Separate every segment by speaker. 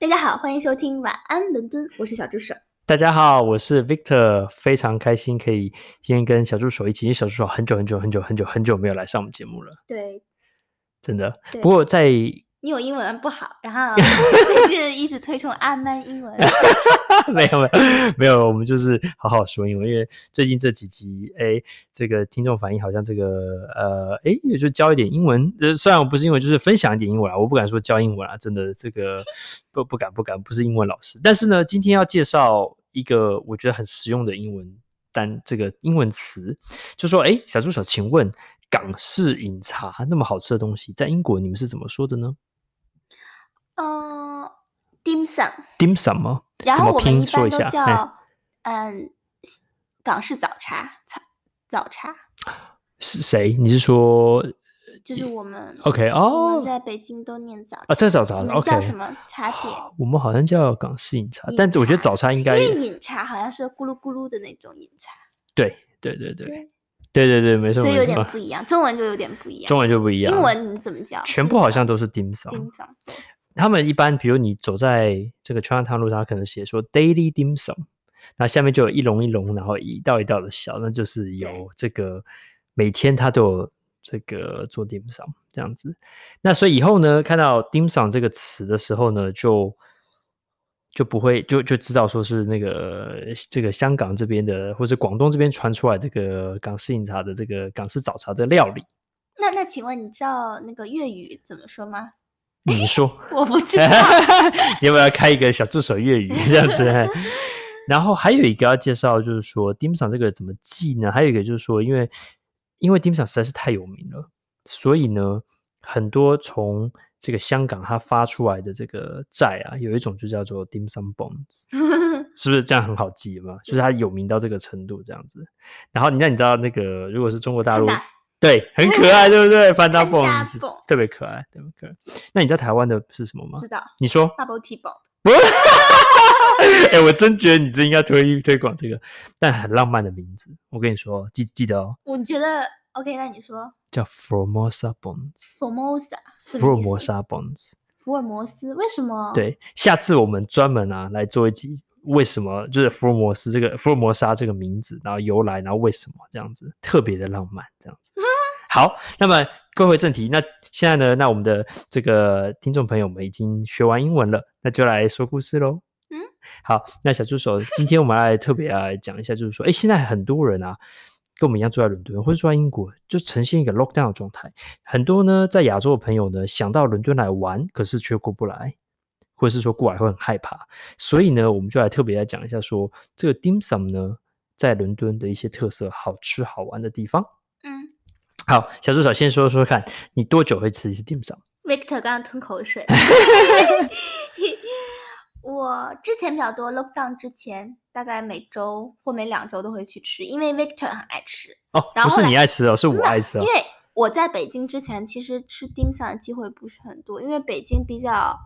Speaker 1: 大家好，欢迎收听晚安伦敦，我是小助手。
Speaker 2: 大家好，我是 Victor，非常开心可以今天跟小助手一起。因为小助手很久很久很久很久很久没有来上我们节目了。
Speaker 1: 对，
Speaker 2: 真的。不过在
Speaker 1: 你有英文不好，然后 最近一直推崇阿曼英文。
Speaker 2: 没有没有没有，我们就是好好说英文。因为最近这几集，哎，这个听众反应好像这个呃，哎，也就教一点英文。呃，虽然我不是英文，就是分享一点英文啊。我不敢说教英文啊，真的这个 不不敢不敢，不是英文老师。但是呢，今天要介绍一个我觉得很实用的英文单，这个英文词，就说，哎，小助手，请问港式饮茶那么好吃的东西，在英国你们是怎么说的呢？
Speaker 1: 嗯、uh,，dim
Speaker 2: sum，dim sum 吗？
Speaker 1: 然后我们一般都叫嗯，港式早茶，早早茶。
Speaker 2: 是谁？你是说？
Speaker 1: 就是我们。
Speaker 2: OK 哦、
Speaker 1: oh,，我们在北京都念早茶。
Speaker 2: 啊，在早茶。OK。
Speaker 1: 叫什么茶点？
Speaker 2: 我们好像叫港式饮茶，但是我觉得早茶应该。
Speaker 1: 因为饮茶好像是咕噜咕噜的那种饮茶。
Speaker 2: 对对对对对对对，没错。
Speaker 1: 所以有点不一样，中文就有点不一样。
Speaker 2: 中文就不一样。
Speaker 1: 英文你怎么叫？
Speaker 2: 全部好像都是 dim sum。
Speaker 1: dim sum。
Speaker 2: 他们一般，比如你走在这个穿山汤路上，可能写说 Daily Dim Sum，那下面就有一笼一笼，然后一道一道的小，那就是有这个每天他都有这个做 Dim Sum 这样子。那所以以后呢，看到 Dim Sum 这个词的时候呢，就就不会就就知道说是那个这个香港这边的，或者广东这边传出来这个港式饮茶的这个港式早茶的料理。
Speaker 1: 那那请问你知道那个粤语怎么说吗？
Speaker 2: 你说，
Speaker 1: 我不知道，
Speaker 2: 要不要开一个小助手粤语这样子？然后还有一个要介绍，就是说 dim sum 这个怎么记呢？还有一个就是说，因为因为 dim sum 实在是太有名了，所以呢，很多从这个香港它发出来的这个债啊，有一种就叫做 dim sum bonds，是不是这样很好记嘛？就是它有名到这个程度这样子。然后你那你知道那个如果是中国大陆？对，很可爱，对不对？Panda Bonds 特别可爱，特别可爱。那你知道台湾的是什么吗？
Speaker 1: 知道。
Speaker 2: 你说。
Speaker 1: Bubble Tea Bond。
Speaker 2: 不是。哎，我真觉得你真应该推推广这个，但很浪漫的名字。我跟你说，记记得哦。
Speaker 1: 我觉得 OK，那你说。
Speaker 2: 叫 Formosa Bonds。
Speaker 1: Formosa。
Speaker 2: 福尔摩沙 Bonds。
Speaker 1: 福尔摩斯？为什么？
Speaker 2: 对，下次我们专门啊来做一集。为什么就是福尔摩斯这个福尔摩沙这个名字，然后由来，然后为什么这样子特别的浪漫这样子。好，那么归回正题，那现在呢，那我们的这个听众朋友们已经学完英文了，那就来说故事喽。嗯，好，那小助手，今天我们来特别来讲一下，就是说，哎，现在很多人啊，跟我们一样住在伦敦或者住在英国，就呈现一个 lockdown 的状态。很多呢，在亚洲的朋友呢，想到伦敦来玩，可是却过不来。或者是说过来会很害怕，所以呢，我们就来特别来讲一下说，说这个 dim sum 呢，在伦敦的一些特色、好吃好玩的地方。嗯，好，小助手先说说看，你多久会吃一次 dim sum？Victor
Speaker 1: 刚刚吞口水。我之前比较多，lockdown 之前大概每周或每两周都会去吃，因为 Victor 很爱吃。
Speaker 2: 哦，不是你爱吃哦，是我爱吃哦。
Speaker 1: 因为我在北京之前，其实吃 dim sum 的机会不是很多，因为北京比较。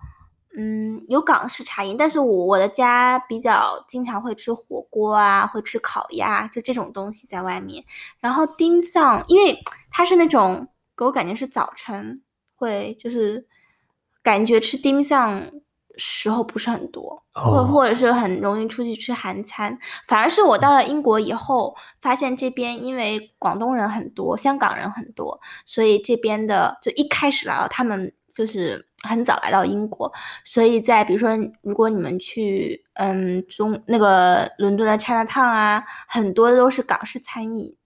Speaker 1: 嗯，有港式茶饮，但是我我的家比较经常会吃火锅啊，会吃烤鸭，就这种东西在外面。然后 dim sum，因为它是那种给我感觉是早晨会，就是感觉吃 dim sum 时候不是很多，或、oh. 或者是很容易出去吃韩餐。反而是我到了英国以后，发现这边因为广东人很多，香港人很多，所以这边的就一开始来了，他们就是。很早来到英国，所以在比如说，如果你们去嗯中那个伦敦的 Chinatown 啊，很多都是港式餐饮，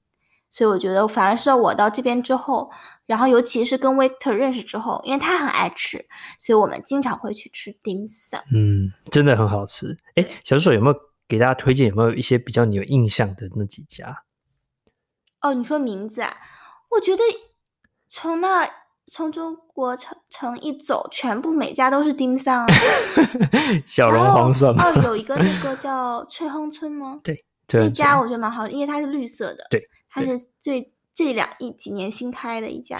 Speaker 1: 所以我觉得反而是我到这边之后，然后尤其是跟 Victor 认识之后，因为他很爱吃，所以我们经常会去吃 dim sum。
Speaker 2: 嗯，真的很好吃。哎，小助手有没有给大家推荐？有没有一些比较你有印象的那几家？
Speaker 1: 哦，你说名字啊？我觉得从那。从中国城城一走，全部每家都是 dim sum
Speaker 2: 小笼黄？
Speaker 1: 哦，有一个那个 叫翠亨村吗？
Speaker 2: 对，
Speaker 1: 那家我觉得蛮好，因为它是绿色的。
Speaker 2: 对，
Speaker 1: 它是最这两一几年新开的一家。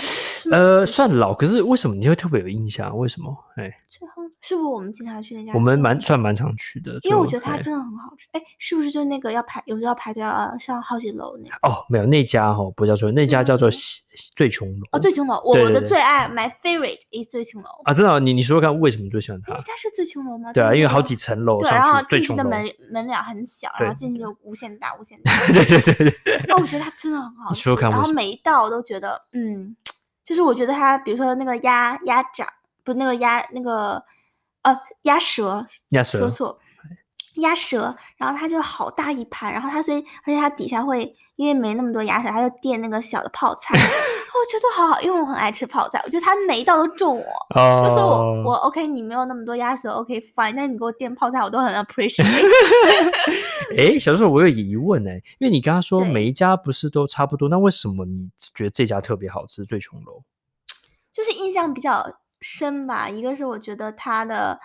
Speaker 2: 呃，算老，可是为什么你会特别有印象？为什么？哎，
Speaker 1: 最后是不是我们经常去那家？
Speaker 2: 我们蛮算蛮常去的，
Speaker 1: 因为我觉得它真的很好吃。哎，是不是就那个要排，有时候要排队要上好几楼那个？
Speaker 2: 哦，没有那家哈，不叫做那家叫做醉琼楼。
Speaker 1: 哦，醉琼楼，我的最爱，my favorite is 醉琼楼。
Speaker 2: 啊，真的？你你说说看，为什么最喜欢它？
Speaker 1: 那家是醉琼楼吗？
Speaker 2: 对啊，因为好几层楼，
Speaker 1: 对，然后进去的门门脸很小，然后进去就无限大，无限大。
Speaker 2: 对对对对。
Speaker 1: 哦，我觉得它真的很好吃，然后每一道我都觉得，嗯。就是我觉得它，比如说那个鸭鸭掌，不是那个鸭那个，呃，鸭舌，
Speaker 2: 鸭舌，
Speaker 1: 说错，鸭舌，然后它就好大一盘，然后它所以，而且它底下会因为没那么多鸭舌，它就垫那个小的泡菜，我觉得好好，因为我很爱吃泡菜，我觉得它每一道都中我，哦、就是我我 OK，你没有那么多鸭舌，OK fine，但你给我垫泡菜，我都很 appreciate。
Speaker 2: 哎，小时候我有疑问哎，因为你刚刚说每一家不是都差不多，那为什么你觉得这家特别好吃？醉琼楼，
Speaker 1: 就是印象比较深吧。一个是我觉得它的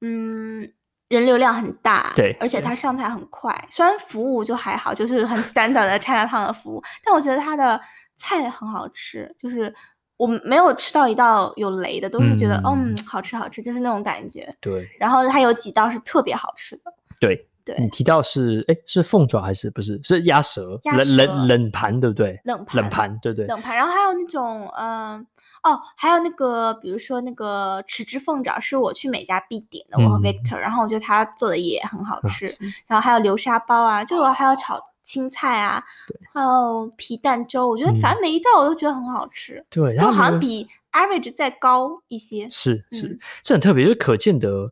Speaker 1: 嗯人流量很大，
Speaker 2: 对，
Speaker 1: 而且它上菜很快。虽然服务就还好，就是很 standard 的 Chinatown 的服务，但我觉得它的菜很好吃。就是我没有吃到一道有雷的，都是觉得嗯，嗯好吃好吃，就是那种感觉。
Speaker 2: 对，
Speaker 1: 然后它有几道是特别好吃的。
Speaker 2: 对。
Speaker 1: 对
Speaker 2: 你提到是哎，是凤爪还是不是？是鸭舌，
Speaker 1: 鸭舌
Speaker 2: 冷冷冷盘对不对？
Speaker 1: 冷盘
Speaker 2: 冷盘对对。
Speaker 1: 冷盘，然后还有那种嗯哦，还有那个比如说那个豉汁凤爪，是我去每家必点的，我和 Victor，、嗯、然后我觉得他做的也很好吃。嗯、然后还有流沙包啊，就我还有炒青菜啊，
Speaker 2: 对
Speaker 1: 还有皮蛋粥，我觉得反正每一道我都觉得很好吃。
Speaker 2: 嗯、对，
Speaker 1: 然后好像比 average 再高一些。
Speaker 2: 是是，嗯、这很特别，就是可见得。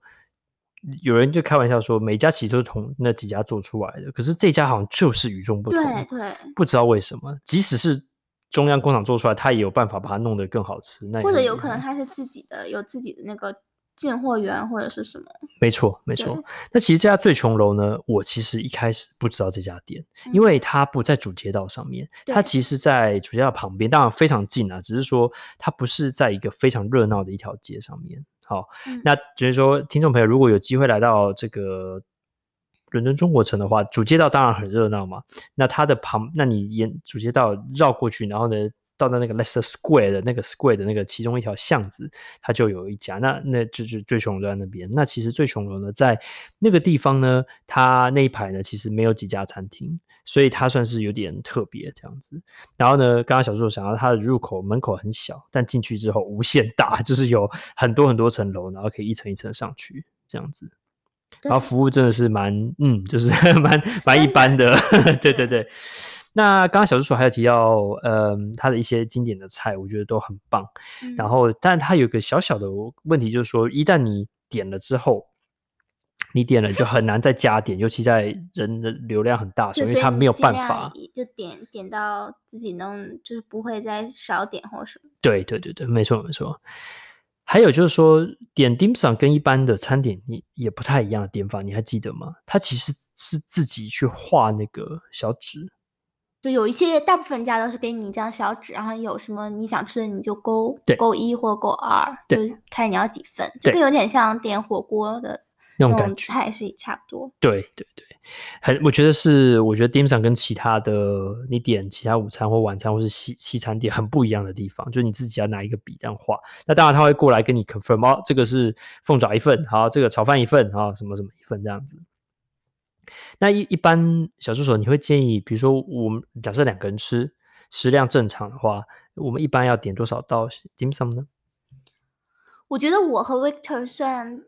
Speaker 2: 有人就开玩笑说，每家其实都是从那几家做出来的，可是这家好像就是与众不同。
Speaker 1: 对对，
Speaker 2: 不知道为什么，即使是中央工厂做出来，他也有办法把它弄得更好吃。那
Speaker 1: 或者有可能他是自己的，有自己的那个进货员或者是什么？
Speaker 2: 没错没错。那其实这家最穷楼呢，我其实一开始不知道这家店，因为它不在主街道上面，它其实在主街道旁边，当然非常近啊，只是说它不是在一个非常热闹的一条街上面。好，嗯、那就是说，听众朋友如果有机会来到这个伦敦中国城的话，主街道当然很热闹嘛。那它的旁，那你沿主街道绕过去，然后呢，到到那个 Leicester Square 的那个 Square 的那个其中一条巷子，它就有一家。那那就是最穷楼在那边。那其实最穷楼呢，在那个地方呢，它那一排呢，其实没有几家餐厅。所以它算是有点特别这样子，然后呢，刚刚小助手想到它的入口门口很小，但进去之后无限大，就是有很多很多层楼，然后可以一层一层上去这样子。然后服务真的是蛮，嗯，就是 蛮蛮一般的，对 对对。那刚刚小助手还有提到，嗯，他的一些经典的菜，我觉得都很棒。然后，但他有个小小的问题，就是说，一旦你点了之后。你点了就很难再加点，尤其在人的流量很大，所以他没有办法，
Speaker 1: 就点点到自己能，就是不会再少点或什么。
Speaker 2: 对对对对，没错没错。还有就是说，点 dim sum 跟一般的餐点你也不太一样的点法，你还记得吗？他其实是自己去画那个小纸，
Speaker 1: 对，有一些大部分家都是给你一张小纸，然后有什么你想吃的你就勾
Speaker 2: 对
Speaker 1: 勾一或勾二，就看你要几份，这个有点像点火锅的。
Speaker 2: 那种感觉
Speaker 1: 菜是也差不多，
Speaker 2: 对对对，很我觉得是，我觉得 dim sum 跟其他的你点其他午餐或晚餐或是西西餐点很不一样的地方，就是你自己要拿一个笔这样画，那当然他会过来跟你 confirm 哦，这个是凤爪一份，好，这个炒饭一份，好，什么什么一份这样子。那一一般小助手，你会建议，比如说我们假设两个人吃，食量正常的话，我们一般要点多少道 dim sum 呢？
Speaker 1: 我觉得我和 Victor 算。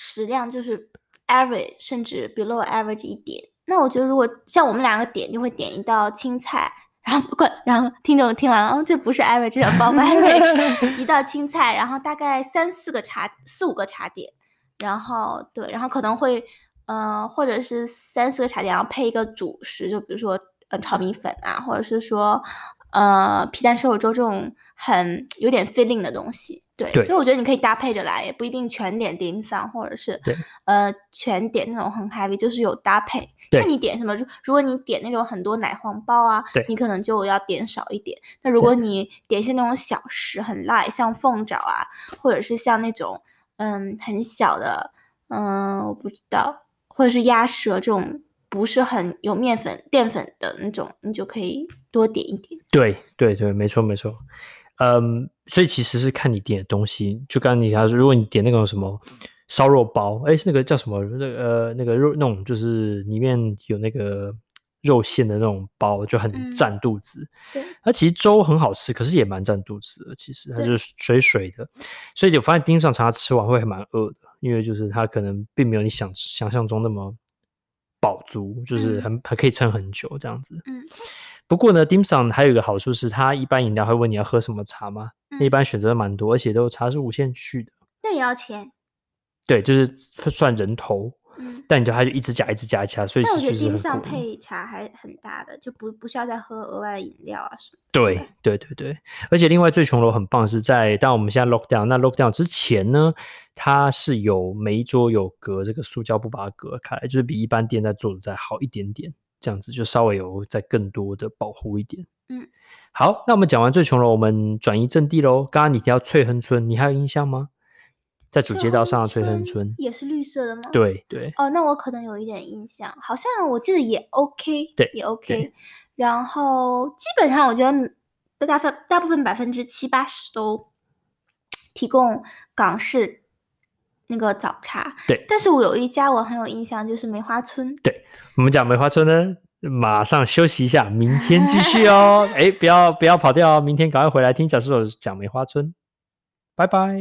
Speaker 1: 食量就是 average 甚至 below average 一点。那我觉得如果像我们两个点，就会点一道青菜，然后不管，然后听众听完了，哦，这不是 average，这叫 above average，一道青菜，然后大概三四个茶，四五个茶点，然后对，然后可能会，呃，或者是三四个茶点，然后配一个主食，就比如说呃炒米粉啊，或者是说呃皮蛋瘦肉粥这种很有点 filling 的东西。对，对，所以我觉得你可以搭配着来，也不一定全点 dim sum，或者是
Speaker 2: 对
Speaker 1: 呃全点那种很 heavy，就是有搭配。
Speaker 2: 对，
Speaker 1: 看你点什么，如果你点那种很多奶黄包啊，
Speaker 2: 对，
Speaker 1: 你可能就要点少一点。那如果你点一些那种小食很 light，像凤爪啊，或者是像那种嗯很小的嗯我不知道，或者是鸭舌这种不是很有面粉淀粉的那种，你就可以多点一点。
Speaker 2: 对对对，没错没错。嗯，所以其实是看你点的东西。就刚刚你讲，如果你点那种什么烧肉包，哎，是那个叫什么？那个呃，那个肉那种就是里面有那个肉馅的那种包，就很占肚子。
Speaker 1: 嗯、对，
Speaker 2: 那其实粥很好吃，可是也蛮占肚子的。其实它就是水水的，所以就发现丁上常常吃完会还蛮饿的，因为就是它可能并没有你想想象中那么饱足，就是很还可以撑很久这样子。
Speaker 1: 嗯。
Speaker 2: 不过呢，Dim Sum 还有一个好处是，它一般饮料会问你要喝什么茶吗？嗯、一般选择蛮多，而且都茶是无限续的。
Speaker 1: 那也要钱？
Speaker 2: 对，就是算人头。
Speaker 1: 嗯，
Speaker 2: 但你就它就一直加，一直加，加，所以
Speaker 1: 但我觉得 Dim Sum 配茶还很大的，就不不需要再喝额外的饮料啊什么。
Speaker 2: 对对对对，而且另外最穷楼很棒的是在，当我们现在 lock down，那 lock down 之前呢，它是有每一桌有隔这个塑胶布把它隔开来，就是比一般店在做的再好一点点。这样子就稍微有再更多的保护一点。
Speaker 1: 嗯，
Speaker 2: 好，那我们讲完最穷楼，我们转移阵地喽。刚刚你提到翠亨村，你还有印象吗？在主街道上的翠亨村
Speaker 1: 也是绿色的吗？
Speaker 2: 对对。
Speaker 1: 哦，那我可能有一点印象，好像我记得也 OK，
Speaker 2: 对，
Speaker 1: 也 OK。然后基本上我觉得大分大部分百分之七八十都提供港式。那个早茶，
Speaker 2: 对，
Speaker 1: 但是我有一家我很有印象，就是梅花村。
Speaker 2: 对，我们讲梅花村呢，马上休息一下，明天继续哦。哎，不要不要跑掉哦，明天赶快回来听小助手讲梅花村，拜拜。